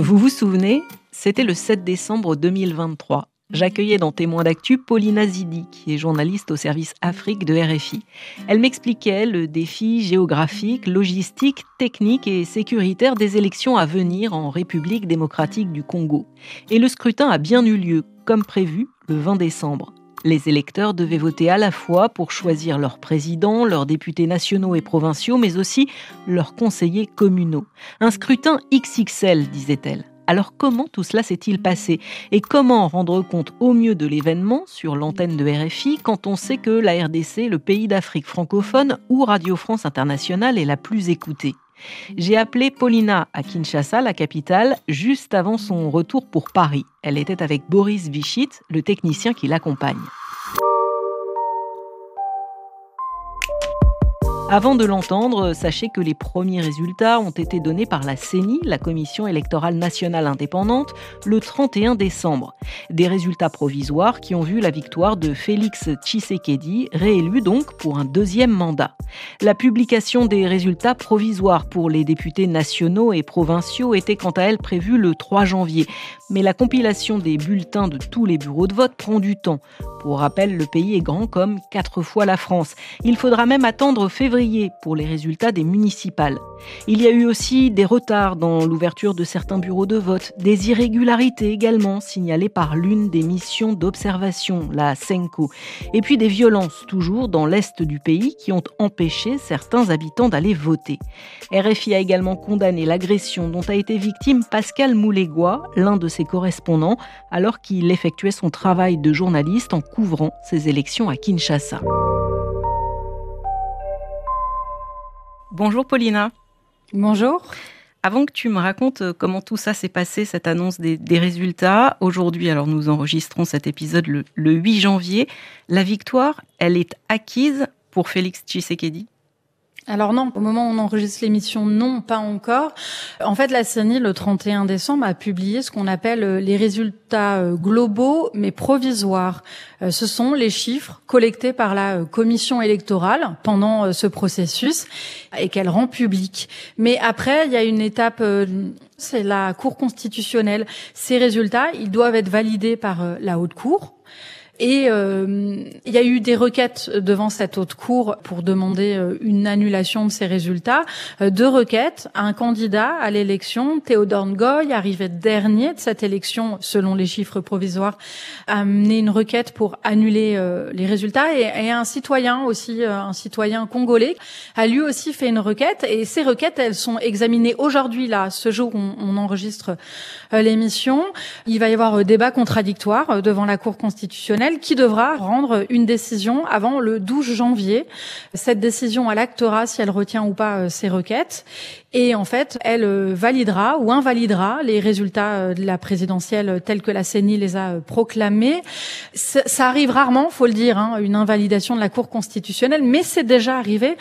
Vous vous souvenez, c'était le 7 décembre 2023. J'accueillais dans Témoins d'actu Paulina Zidi, qui est journaliste au service Afrique de RFI. Elle m'expliquait le défi géographique, logistique, technique et sécuritaire des élections à venir en République démocratique du Congo. Et le scrutin a bien eu lieu, comme prévu, le 20 décembre. Les électeurs devaient voter à la fois pour choisir leur président, leurs députés nationaux et provinciaux, mais aussi leurs conseillers communaux. Un scrutin XXL, disait-elle. Alors comment tout cela s'est-il passé? Et comment rendre compte au mieux de l'événement sur l'antenne de RFI quand on sait que la RDC, le pays d'Afrique francophone où Radio France Internationale est la plus écoutée? J'ai appelé Paulina à Kinshasa, la capitale, juste avant son retour pour Paris. Elle était avec Boris Vichit, le technicien qui l'accompagne. Avant de l'entendre, sachez que les premiers résultats ont été donnés par la CENI, la Commission électorale nationale indépendante, le 31 décembre. Des résultats provisoires qui ont vu la victoire de Félix Tshisekedi, réélu donc pour un deuxième mandat. La publication des résultats provisoires pour les députés nationaux et provinciaux était quant à elle prévue le 3 janvier. Mais la compilation des bulletins de tous les bureaux de vote prend du temps. Pour rappel, le pays est grand comme quatre fois la France. Il faudra même attendre février pour les résultats des municipales. Il y a eu aussi des retards dans l'ouverture de certains bureaux de vote, des irrégularités également signalées par l'une des missions d'observation, la SENCO, et puis des violences toujours dans l'est du pays qui ont empêché certains habitants d'aller voter. RFI a également condamné l'agression dont a été victime Pascal Moulégois, l'un de ses correspondants, alors qu'il effectuait son travail de journaliste en couvrant ces élections à Kinshasa. Bonjour Paulina. Bonjour. Avant que tu me racontes euh, comment tout ça s'est passé, cette annonce des, résultats, aujourd'hui, alors nous enregistrons cet épisode le, le 8 janvier, la victoire, elle est acquise pour Félix Tshisekedi? Alors non, au moment où on enregistre l'émission, non, pas encore. En fait, la CENI, le 31 décembre, a publié ce qu'on appelle euh, les résultats euh, globaux, mais provisoires. Euh, ce sont les chiffres collectés par la commission électorale pendant ce processus et qu'elle rend public. Mais après, il y a une étape c'est la Cour constitutionnelle. Ces résultats, ils doivent être validés par la Haute Cour. Et euh, il y a eu des requêtes devant cette haute cour pour demander euh, une annulation de ces résultats. Euh, deux requêtes. Un candidat à l'élection, Théodore Ngoy, arrivé dernier de cette élection selon les chiffres provisoires, a mené une requête pour annuler les résultats. Et, et, un citoyen aussi, un citoyen congolais, a lui aussi fait une requête. Et ces requêtes, elles sont examinées aujourd'hui, là, ce jour où on, on enregistre l'émission. Il va y avoir débat contradictoire devant la Cour constitutionnelle qui devra rendre une décision avant le 12 janvier. Cette décision, elle actera si elle retient ou pas euh, ses requêtes. Et en fait, elle euh, validera ou invalidera les résultats euh, de la présidentielle tels que la CENI les a proclamés. Ça arrive rarement, faut le dire, hein, une invalidation de la Cour constitutionnelle, mais c'est déjà arrivé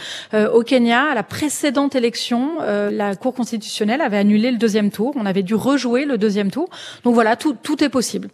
au Kenya à la précédente élection. la Cour constitutionnelle avait annulé le deuxième tour. On avait dû rejouer le deuxième tour. Donc voilà, tout est possible.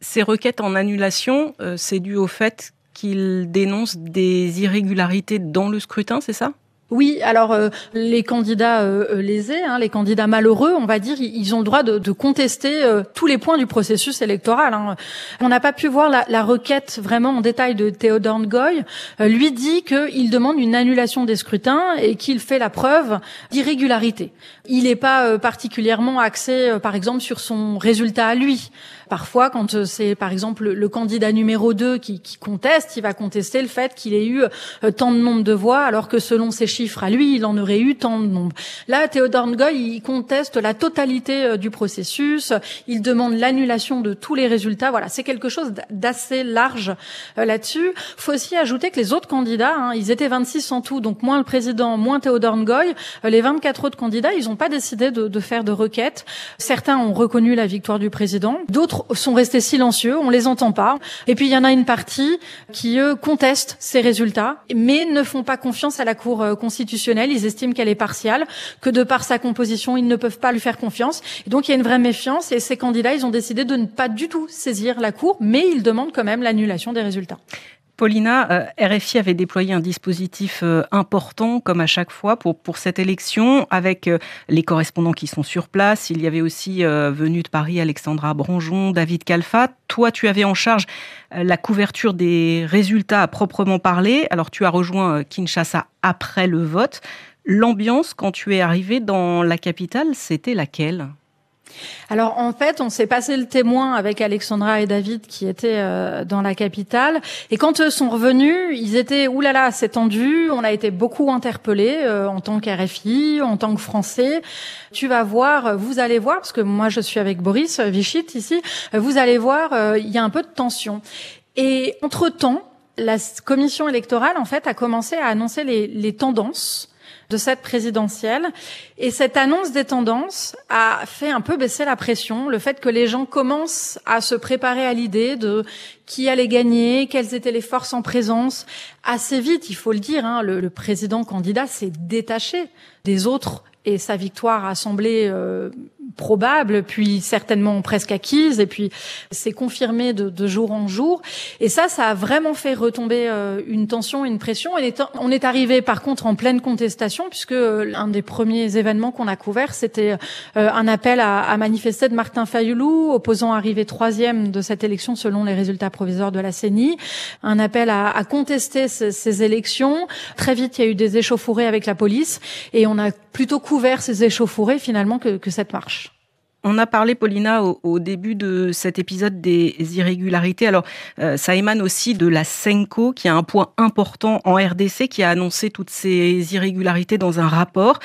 Ces requêtes en annulation, euh, c'est dû au fait qu'il dénonce des irrégularités dans le scrutin, c'est ça? Oui, alors euh, les candidats euh, lésés, hein, les candidats malheureux, on va dire, ils ont le droit de, contester tous les points du processus électoral. Hein. On n'a pas pu voir la, la, requête vraiment en détail de Théodore Ngoy. lui dit qu'il demande une annulation des scrutins et qu'il fait la preuve d'irrégularité. Il n'est pas particulièrement axé, par exemple, sur son résultat à lui. Parfois, quand euh, c'est par exemple le candidat numéro 2 qui, qui conteste, il va contester le fait qu'il ait eu euh, tant de nombre de voix, alors que selon ses chiffres à lui, il en aurait eu tant de nombre. Là, Théodore Ngoy, il conteste la totalité euh, du processus, il demande l'annulation de tous les résultats. Voilà, c'est quelque chose d'assez large là-dessus. Faut aussi ajouter que les autres candidats, hein, ils étaient 26 en tout, donc moins le président, moins Théodore Ngoy. Les 24 autres candidats, ils n'ont pas décidé de, faire de requête. Certains ont reconnu la victoire du président, d'autres sont restés silencieux, on les entend pas. Et puis il y en a une partie qui eux contestent ces résultats, mais ne font pas confiance à la Cour euh, constitutionnelle. Ils estiment qu'elle est partiale, que de par sa composition, ils ne peuvent pas lui faire confiance. Et donc il y a une vraie méfiance. Et ces candidats, ils ont décidé de ne pas du tout saisir la Cour, mais ils demandent quand même l'annulation des résultats. Paulina, euh, RFI avait déployé un dispositif euh, important, comme à chaque fois, pour, pour cette élection, avec euh, les correspondants qui sont sur place. Il y avait aussi venu de Paris Alexandra Branjon, David Calfa. Toi, tu avais en charge la couverture des résultats à proprement parler. Alors, tu as rejoint Kinshasa après le vote. L'ambiance, quand tu es arrivé dans la capitale, c'était laquelle? Alors en fait, on s'est passé le témoin avec Alexandra et David qui étaient euh, dans la capitale. Et quand eux sont revenus, ils étaient oulala, c'est tendu. On a été beaucoup interpellés euh, en tant qu'RFI, en tant que Français. Tu vas voir, vous allez voir, parce que moi je suis avec Boris Vichit ici. Vous allez voir, euh, il y a un peu de tension. Et entre temps, la commission électorale en fait a commencé à annoncer les, les tendances de cette présidentielle. Et cette annonce des tendances a fait un peu baisser la pression, le fait que les gens commencent à se préparer à l'idée de qui allait gagner, quelles étaient les forces en présence. Assez vite, il faut le dire, hein, le, président candidat s'est détaché des autres et sa victoire a semblé euh, probable, puis certainement presque acquise, et puis c'est confirmé de, jour en jour. Et ça, ça a vraiment fait retomber euh, une tension, une pression. On est arrivé par contre en pleine contestation, puisque euh, l'un des premiers événements qu'on a couvert, c'était euh, un appel à, manifester de Martin Fayoulou, opposant arrivé troisième de cette élection selon les résultats provisoires de la CENI, un appel à, contester ces, ces élections. Très vite, il y a eu des échauffourées avec la police, et on a plutôt couvert ces échauffourées finalement que cette marche. On a parlé, Paulina, au, début de cet épisode des irrégularités. Alors, euh, ça émane aussi de la Senco, qui a un point important en RDC, qui a annoncé toutes ces irrégularités dans un rapport.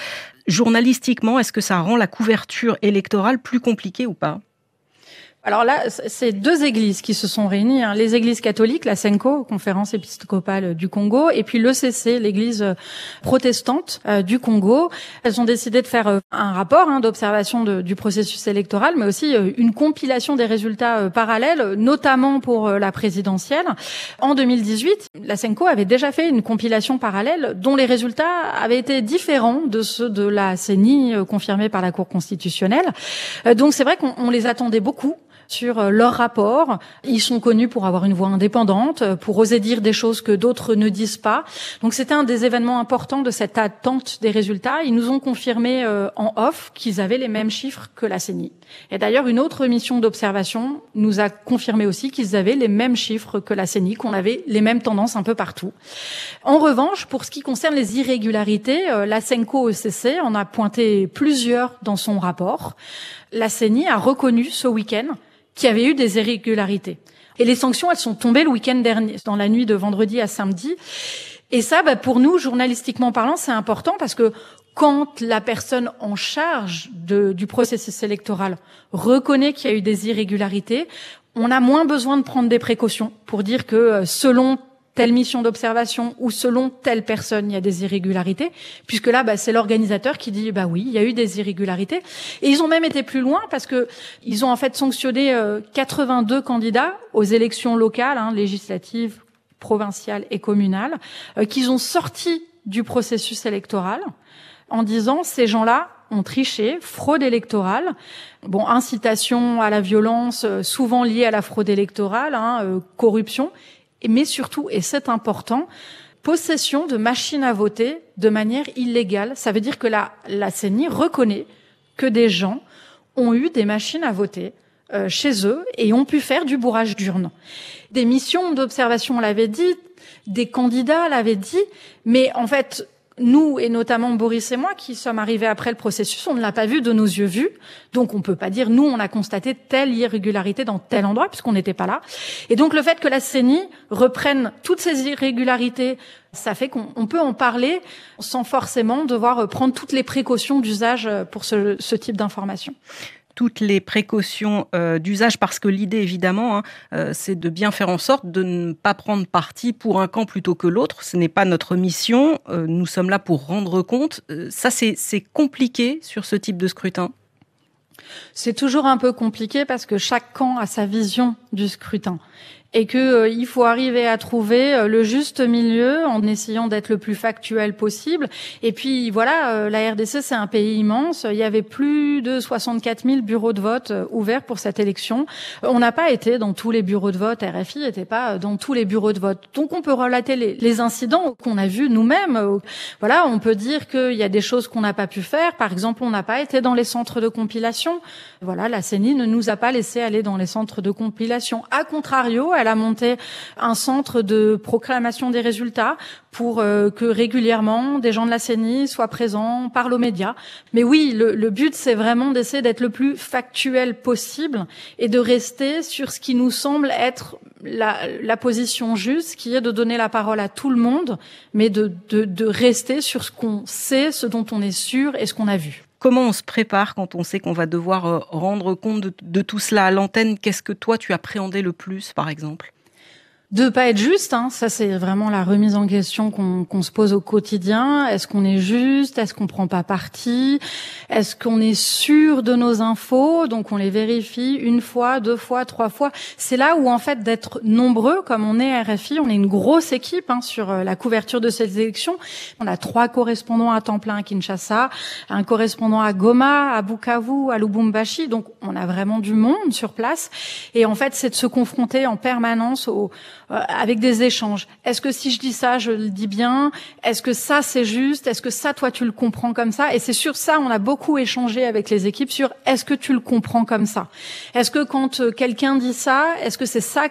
Journalistiquement, est-ce que ça rend la couverture électorale plus compliquée ou pas? Alors là, c'est deux églises qui se sont réunies. Hein. Les églises catholiques, la SENCO, Conférence épiscopale du Congo, et puis l'ECC, l'église euh, protestante euh, du Congo. Elles ont décidé de faire euh, un rapport hein, d'observation du processus électoral, mais aussi une compilation des résultats parallèles, notamment pour la présidentielle. En 2018, la SENCO avait déjà fait une compilation parallèle dont les résultats avaient été différents de ceux de la CENI confirmés par la Cour constitutionnelle. Donc c'est vrai qu'on les attendait beaucoup sur euh, leur rapport. Ils sont connus pour avoir une voix indépendante, euh, pour oser dire des choses que d'autres ne disent pas. Donc c'était un des événements importants de cette attente des résultats. Ils nous ont confirmé euh, en off qu'ils avaient les mêmes chiffres que la CENI. Et d'ailleurs, une autre mission d'observation nous a confirmé aussi qu'ils avaient les mêmes chiffres que la CENI, qu'on avait les mêmes tendances un peu partout. En revanche, pour ce qui concerne les irrégularités, la CENCO-ECC en a pointé plusieurs dans son rapport. La CENI a reconnu ce week-end qui avait eu des irrégularités. Et les sanctions, elles sont tombées le week-end dernier, dans la nuit de vendredi à samedi. Et ça, bah, pour nous, journalistiquement parlant, c'est important parce que quand la personne en charge du processus électoral reconnaît qu'il y a eu des irrégularités, on a moins besoin de prendre des précautions pour dire que euh, selon telle mission d'observation ou selon telle personne, il y a des irrégularités, puisque là, bah, c'est l'organisateur qui dit, bah oui, il y a eu des irrégularités. Et ils ont même été plus loin parce que ils ont en fait sanctionné 82 euh, candidats aux élections locales, hein, législatives, provinciales et communales, euh, qu'ils ont sorti du processus électoral en disant ces gens-là ont triché, fraude électorale, bon incitation à la violence, euh, souvent liée à la fraude électorale, hein, corruption, mais surtout, et c'est important, possession de machines à voter de manière illégale. Ça veut dire que la, la CENI reconnaît que des gens ont eu des machines à voter euh, chez eux et ont pu faire du bourrage d'urnes. Des missions d'observation l'avaient dit, des candidats l'avaient dit, mais en fait, nous, et notamment Boris et moi, qui sommes arrivés après le processus, on ne l'a pas vu de nos yeux vus. Donc on peut pas dire, nous, on a constaté telle irrégularité dans tel endroit, puisqu'on n'était pas là. Et donc le fait que la CENI reprenne toutes ces irrégularités, ça fait qu'on peut en parler sans forcément devoir prendre toutes les précautions d'usage pour ce, ce type d'information toutes les précautions euh, d'usage parce que l'idée évidemment hein, euh, c'est de bien faire en sorte de ne pas prendre parti pour un camp plutôt que l'autre. Ce n'est pas notre mission. Euh, nous sommes là pour rendre compte. ça c'est compliqué sur ce type de scrutin? C'est toujours un peu compliqué parce que chaque camp a sa vision du scrutin. Et que euh, il faut arriver à trouver euh, le juste milieu en essayant d'être le plus factuel possible. Et puis voilà, euh, la RDC c'est un pays immense. Il y avait plus de 64 000 bureaux de vote ouverts pour cette élection. On n'a pas été dans tous les bureaux de vote. RFI n'était pas dans tous les bureaux de vote. Donc on peut relater les, les incidents qu'on a vus nous-mêmes. Voilà, on peut dire qu'il y a des choses qu'on n'a pas pu faire. Par exemple, on n'a pas été dans les centres de compilation. Voilà, la CENI ne nous a pas laissé aller dans les centres de compilation. A contrario, a monté un centre de proclamation des résultats pour euh, que régulièrement des gens de la CENI soient présents, parlent aux médias. Mais oui, le, but, c'est vraiment d'essayer d'être le plus factuel possible et de rester sur ce qui nous semble être la, la, position juste, qui est de donner la parole à tout le monde, mais de, de rester sur ce qu'on sait, ce dont on est sûr et ce qu'on a vu. Comment on se prépare quand on sait qu'on va devoir euh, rendre compte de, de tout cela à l'antenne? Qu'est-ce que toi tu appréhendais le plus, par exemple? De pas être juste, hein, ça c'est vraiment la remise en question qu'on se pose au quotidien. Est-ce qu'on est juste? Est-ce qu'on prend pas parti? Est-ce qu'on est sûr de nos infos? Donc on les vérifie une fois, deux fois, trois fois. C'est là où en fait d'être nombreux, comme on est RFI, on est une grosse équipe hein, sur euh, la couverture de ces élections. On a trois correspondants à temps plein à Kinshasa, un correspondant à Goma, à Bukavu, à Lubumbashi. Donc on a vraiment du monde sur place. Et en fait, c'est de se confronter en permanence aux euh, avec des échanges. Est-ce que si je dis ça, je le dis bien? Est-ce que ça c'est juste? Est-ce que ça toi tu le comprends comme ça? Et c'est sur ça on a beaucoup échangé avec les équipes sur est-ce que tu le comprends comme ça? Est-ce que quand euh, quelqu'un dit ça, est-ce que c'est ça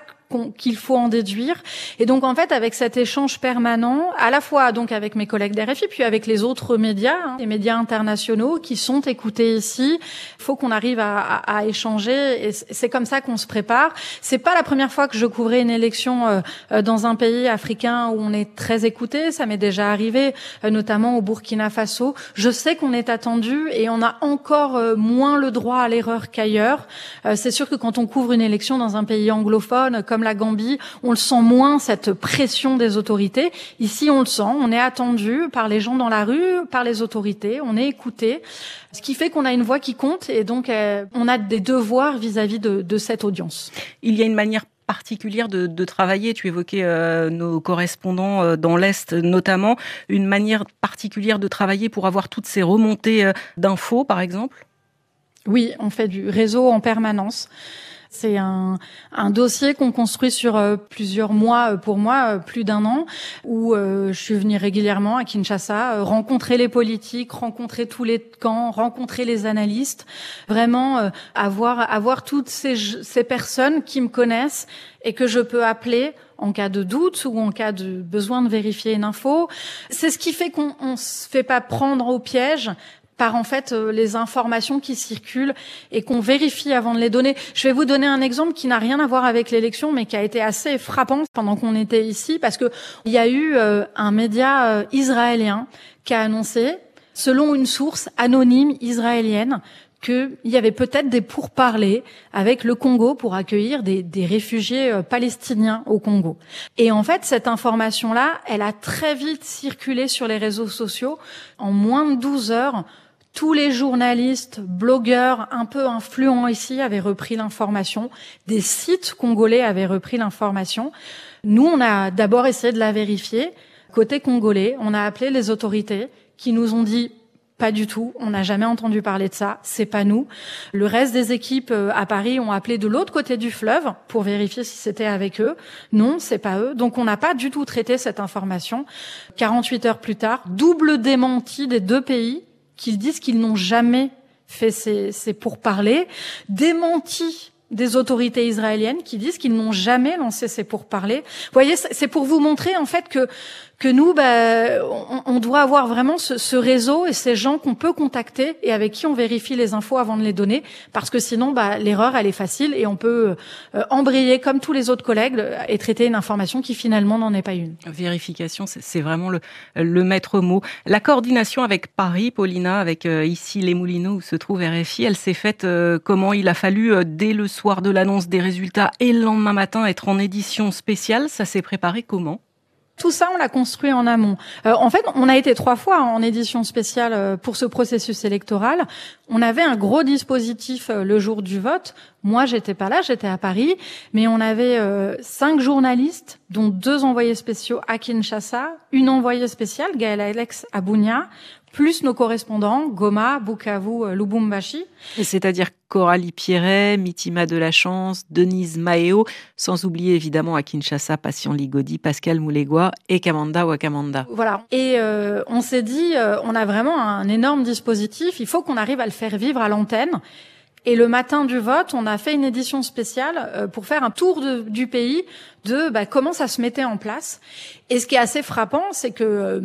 qu'il faut en déduire. Et donc en fait, avec cet échange permanent, à la fois donc avec mes collègues d'RFI, puis avec les autres médias, hein, les médias internationaux qui sont écoutés ici, faut qu'on arrive à, à, à, échanger. Et c'est comme ça qu'on se prépare. C'est pas la première fois que je couvrais une élection euh, euh, dans un pays africain où on est très écouté. Ça m'est déjà arrivé, euh, notamment au Burkina Faso. Je sais qu'on est attendu et on a encore moins le droit à l'erreur qu'ailleurs. c'est sûr que quand on couvre une élection dans un pays anglophone comme la Gambie, on le sent moins cette pression des autorités. Ici, on le sent, on est attendu par les gens dans la rue, par les autorités, on est écouté, ce qui fait qu'on a une voix qui compte et donc euh, on a des devoirs vis-à-vis de, cette audience. Il y a une manière particulière de, travailler. Tu évoquais euh, nos correspondants euh, dans l'Est notamment, une manière particulière de travailler pour avoir toutes ces remontées d'infos, par exemple? Oui, on fait du réseau en permanence. C'est un, un, dossier qu'on construit sur euh, plusieurs mois, euh, pour moi, euh, plus d'un an, où je suis venue régulièrement à Kinshasa, rencontrer les politiques, rencontrer tous les camps, rencontrer les analystes, vraiment avoir, avoir toutes ces, ces personnes qui me connaissent et que je peux appeler en cas de doute ou en cas de besoin de vérifier une info. C'est ce qui fait qu'on ne se fait pas prendre au piège par en fait euh, les informations qui circulent et qu'on vérifie avant de les donner. Je vais vous donner un exemple qui n'a rien à voir avec l'élection, mais qui a été assez frappant pendant qu'on était ici, parce que il y a eu euh, un média euh, israélien qui a annoncé, selon une source anonyme israélienne, qu'il y avait peut-être des pourparlers avec le Congo pour accueillir des, réfugiés palestiniens au Congo. Et en fait, cette information-là, elle a très vite circulé sur les réseaux sociaux. En moins de 12 heures, tous les journalistes, blogueurs un peu influents ici avaient repris l'information. Des sites congolais avaient repris l'information. Nous, on a d'abord essayé de la vérifier. Côté congolais, on a appelé les autorités qui nous ont dit pas du tout. On n'a jamais entendu parler de ça. C'est pas nous. Le reste des équipes euh, à Paris ont appelé de l'autre côté du fleuve pour vérifier si c'était avec eux. Non, c'est pas eux. Donc on n'a pas du tout traité cette information. 48 heures plus tard, double démenti des deux pays qu'ils disent qu'ils n'ont jamais fait ces, ces pourparlers, démenti des autorités israéliennes qui disent qu'ils n'ont jamais lancé ces pourparlers. Vous voyez, c'est pour vous montrer en fait que que nous, bah, on, doit avoir vraiment ce, réseau et ces gens qu'on peut contacter et avec qui on vérifie les infos avant de les donner, parce que sinon, bah, l'erreur, elle est facile et on peut euh, embrayer comme tous les autres collègues et traiter une information qui finalement n'en est pas une. Vérification, c'est vraiment le, le maître mot. La coordination avec Paris, Paulina, avec euh, ici les Moulineaux où se trouve RFI, elle s'est faite euh, comment Il a fallu dès le soir de l'annonce des résultats et le lendemain matin être en édition spéciale. Ça s'est préparé comment? Tout ça, on l'a construit en amont. Euh, en fait, on a été trois fois en édition spéciale euh, pour ce processus électoral. On avait un gros dispositif euh, le jour du vote. Moi, j'étais pas là, j'étais à Paris, mais on avait cinq journalistes, dont deux envoyés spéciaux à Kinshasa, une envoyée spéciale, Gaëla Alex à Bunia, plus nos correspondants, Goma, Bukavu, euh, Lubumbashi. C'est-à-dire Coralie Pierret, Mitima de la Chance, Denise Maeo, sans oublier évidemment à Kinshasa, Patient Ligodi, Pascal Moulegua et Kamanda Wakamanda. Voilà. Et euh, on s'est dit, euh, on a vraiment un énorme dispositif, il faut qu'on arrive à le faire vivre à l'antenne. Et le matin du vote, on a fait une édition spéciale pour faire un tour du pays de bah, comment ça se mettait en place. Et ce qui est assez frappant, c'est que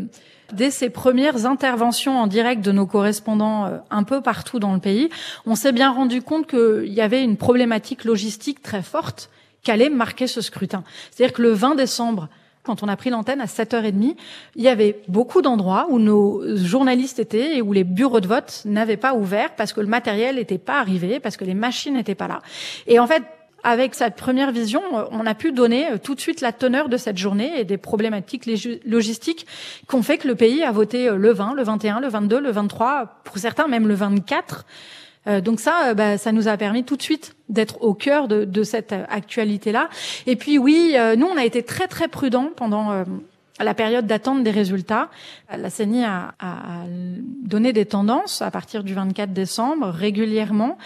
Dès ces premières interventions en direct de nos correspondants euh, un peu partout dans le pays, on s'est bien rendu compte qu'il y avait une problématique logistique très forte qui allait marquer ce scrutin. C'est-à-dire que le 20 décembre, quand on a pris l'antenne à 7h30, il y avait beaucoup d'endroits où nos journalistes étaient et où les bureaux de vote n'avaient pas ouvert parce que le matériel n'était pas arrivé, parce que les machines n'étaient pas là. Et en fait, avec cette première vision, on a pu donner euh, tout de suite la teneur de cette journée et des problématiques logistiques qui ont fait que le pays a voté euh, le 20, le 21, le 22, le 23, pour certains même le 24. Euh, donc ça, bah, ça nous a permis tout de suite d'être au cœur de, de cette actualité-là. Et puis oui, nous, on a été très très prudents pendant la période d'attente des résultats. La CENI a, a, donné des tendances à partir du 24 décembre régulièrement.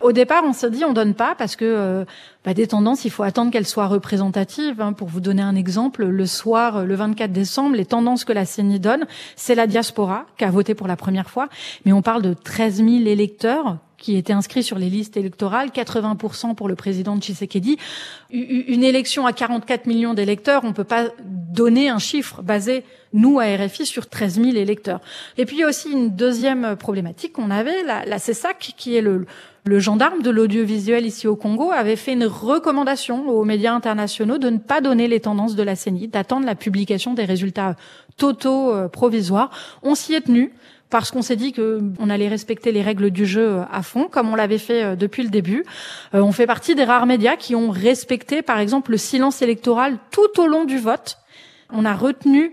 Au départ, on s'est dit on donne pas parce que euh, bah, des tendances, il faut attendre qu'elles soient représentatives. Hein. Pour vous donner un exemple, le soir, le 24 décembre, les tendances que la CENI donne, c'est la diaspora qui a voté pour la première fois, mais on parle de 13 000 électeurs qui étaient inscrits sur les listes électorales, 80% pour le président Tshisekedi. Une élection à 44 millions d'électeurs, on peut pas donner un chiffre basé, nous, à RFI, sur 13 000 électeurs. Et puis, il y a aussi une deuxième problématique qu'on avait, la, la CESAC, qui est le, le gendarme de l'audiovisuel ici au Congo avait fait une recommandation aux médias internationaux de ne pas donner les tendances de la CENI, d'attendre la publication des résultats totaux euh, provisoires. On s'y est tenu parce qu'on s'est dit qu'on allait respecter les règles du jeu à fond, comme on l'avait fait euh, depuis le début. Euh, on fait partie des rares médias qui ont respecté, par exemple, le silence électoral tout au long du vote. On a retenu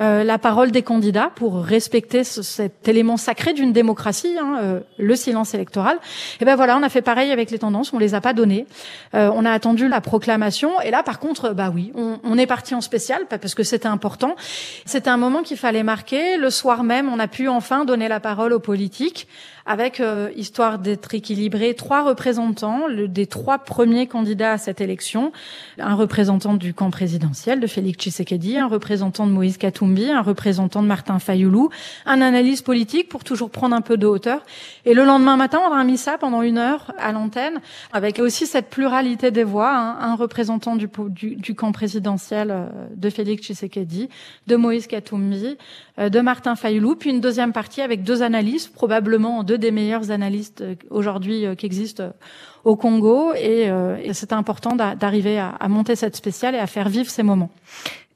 euh, la parole des candidats pour respecter cet élément sacré d'une démocratie, hein, euh, le silence électoral. Et ben voilà, on a fait pareil avec les tendances, on les a pas données. Euh, on a attendu la proclamation et là, par contre, bah oui, on, on est parti en spécial parce que c'était important. C'était un moment qu'il fallait marquer. Le soir même, on a pu enfin donner la parole aux politiques avec, euh, histoire d'être équilibré, trois représentants le, des trois premiers candidats à cette élection. Un représentant du camp présidentiel de Félix Tshisekedi, un représentant de Moïse Katumbi, un représentant de Martin Fayoulou, un analyse politique pour toujours prendre un peu de hauteur. Et le lendemain matin, on a mis ça pendant une heure à l'antenne, avec aussi cette pluralité des voix, hein, un représentant du, du, du, camp présidentiel euh, de Félix Tshisekedi, de Moïse Katumbi, de Martin Fayoulou, puis une deuxième partie avec deux analystes, probablement deux des meilleurs analystes euh, aujourd'hui euh, qui existent euh, au Congo. Et, et c'est important d'arriver à, à monter cette spéciale et à faire vivre ces moments.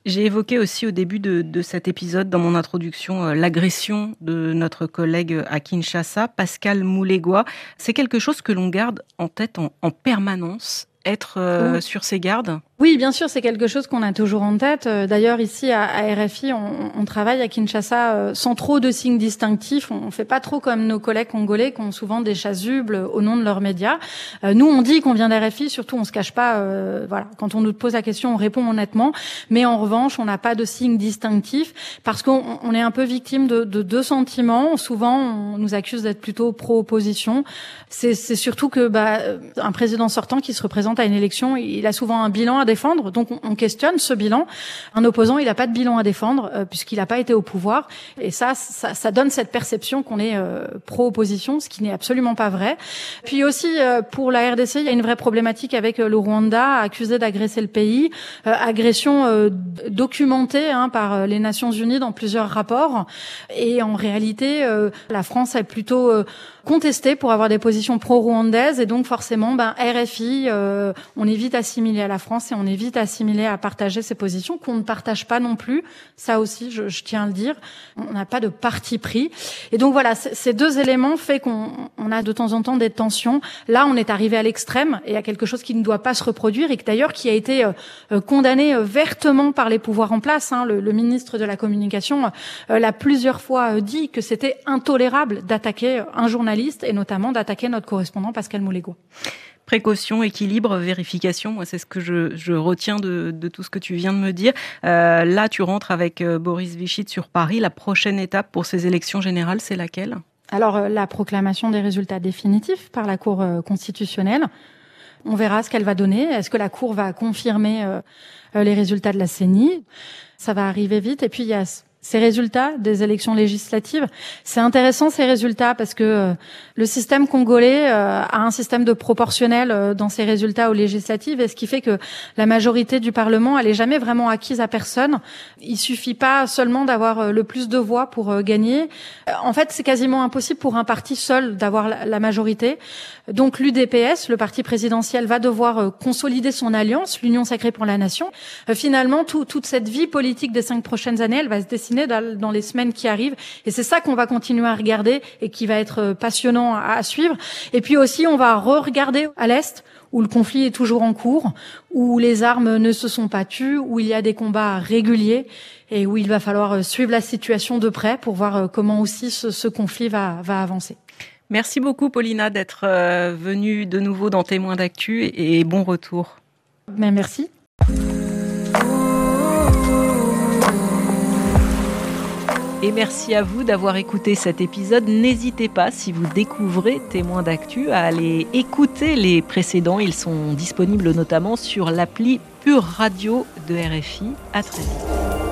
J'ai évoqué aussi au début de, de, cet épisode, dans mon introduction, l'agression de notre collègue à Kinshasa, Pascal Moulegua. C'est quelque chose que l'on garde en tête en, en permanence, être sur ses gardes? Oui, bien sûr, c'est quelque chose qu'on a toujours en tête. Euh, d'ailleurs, ici à, RFI, on, travaille à Kinshasa euh, sans trop de signes distinctifs. On, ne fait pas trop comme nos collègues congolais qui ont souvent des chasubles au nom de leurs médias. Euh, nous, on dit qu'on vient d'RFI, surtout on se cache pas. voilà, quand on nous pose la question, on répond honnêtement. Mais en revanche, on n'a pas de signes distinctifs parce qu'on est un peu victime de, deux sentiments. Souvent, on nous accuse d'être plutôt pro-opposition. C'est surtout que bah, un président sortant qui se représente à une élection, il a souvent un bilan Donc on, questionne ce bilan. Un opposant, il n'a pas de bilan à défendre euh, puisqu'il n'a pas été au pouvoir. Et ça, ça, ça donne cette perception qu'on est euh, pro-opposition, ce qui n'est absolument pas vrai. Puis aussi euh, pour la RDC, il y a une vraie problématique avec le Rwanda, accusé d'agresser le pays, agression documentée hein, par les Nations Unies dans plusieurs rapports. Et en réalité, la France est plutôt contestée pour avoir des positions pro-rwandaises et donc forcément, ben RFI, on évite vite assimilé à la France et on est vite assimilé à partager ces positions qu'on ne partage pas non plus. Ça aussi, je, je tiens à le dire. On n'a pas de parti pris. Et donc voilà, ces deux éléments fait qu'on on a de temps en temps des tensions. Là, on est arrivé à l'extrême et à quelque chose qui ne doit pas se reproduire et que d'ailleurs qui a été euh, euh, condamné euh, vertement par les pouvoirs en place. Hein. Le, le, ministre de la Communication l'a plusieurs fois dit que c'était intolérable d'attaquer un journaliste et notamment d'attaquer notre correspondant Pascal Moulégo précaution, équilibre, vérification. Moi, c'est ce que je, je retiens de, de, tout ce que tu viens de me dire. Euh, là, tu rentres avec Boris Vichit sur Paris. La prochaine étape pour ces élections générales, c'est laquelle? Alors euh, la proclamation des résultats définitifs par la Cour euh, constitutionnelle, on verra ce qu'elle va donner. Est-ce que la Cour va confirmer euh, les résultats de la CENI? Ça va arriver vite. Et puis il y a ces résultats des élections législatives. C'est intéressant ces résultats parce que euh, le système congolais euh, a un système de proportionnel euh, dans ses résultats aux législatives et ce qui fait que la majorité du Parlement elle est jamais vraiment acquise à personne. Il suffit pas seulement d'avoir le plus de voix pour gagner. En fait, c'est quasiment impossible pour un parti seul d'avoir la majorité. Donc l'UDPS, le parti présidentiel, va devoir consolider son alliance, l'Union sacrée pour la nation. Finalement, tout, toute cette vie politique des cinq prochaines années, elle va se décider dans les semaines qui arrivent. Et c'est ça qu'on va continuer à regarder et qui va être euh, passionnant à suivre. Et puis aussi, on va re-regarder à l'Est où le conflit est toujours en cours, où les armes ne se sont pas tues, où il y a des combats réguliers et où il va falloir euh, suivre la situation de près pour voir euh, comment aussi ce, conflit va, va avancer. Merci beaucoup Paulina d'être venue de nouveau dans Témoins d'actu et bon retour. Mais merci. Et merci à vous d'avoir écouté cet épisode. N'hésitez pas, si vous découvrez Témoins d'actu, à aller écouter les précédents. Ils sont disponibles notamment sur l'appli Pure Radio de RFI. À très vite.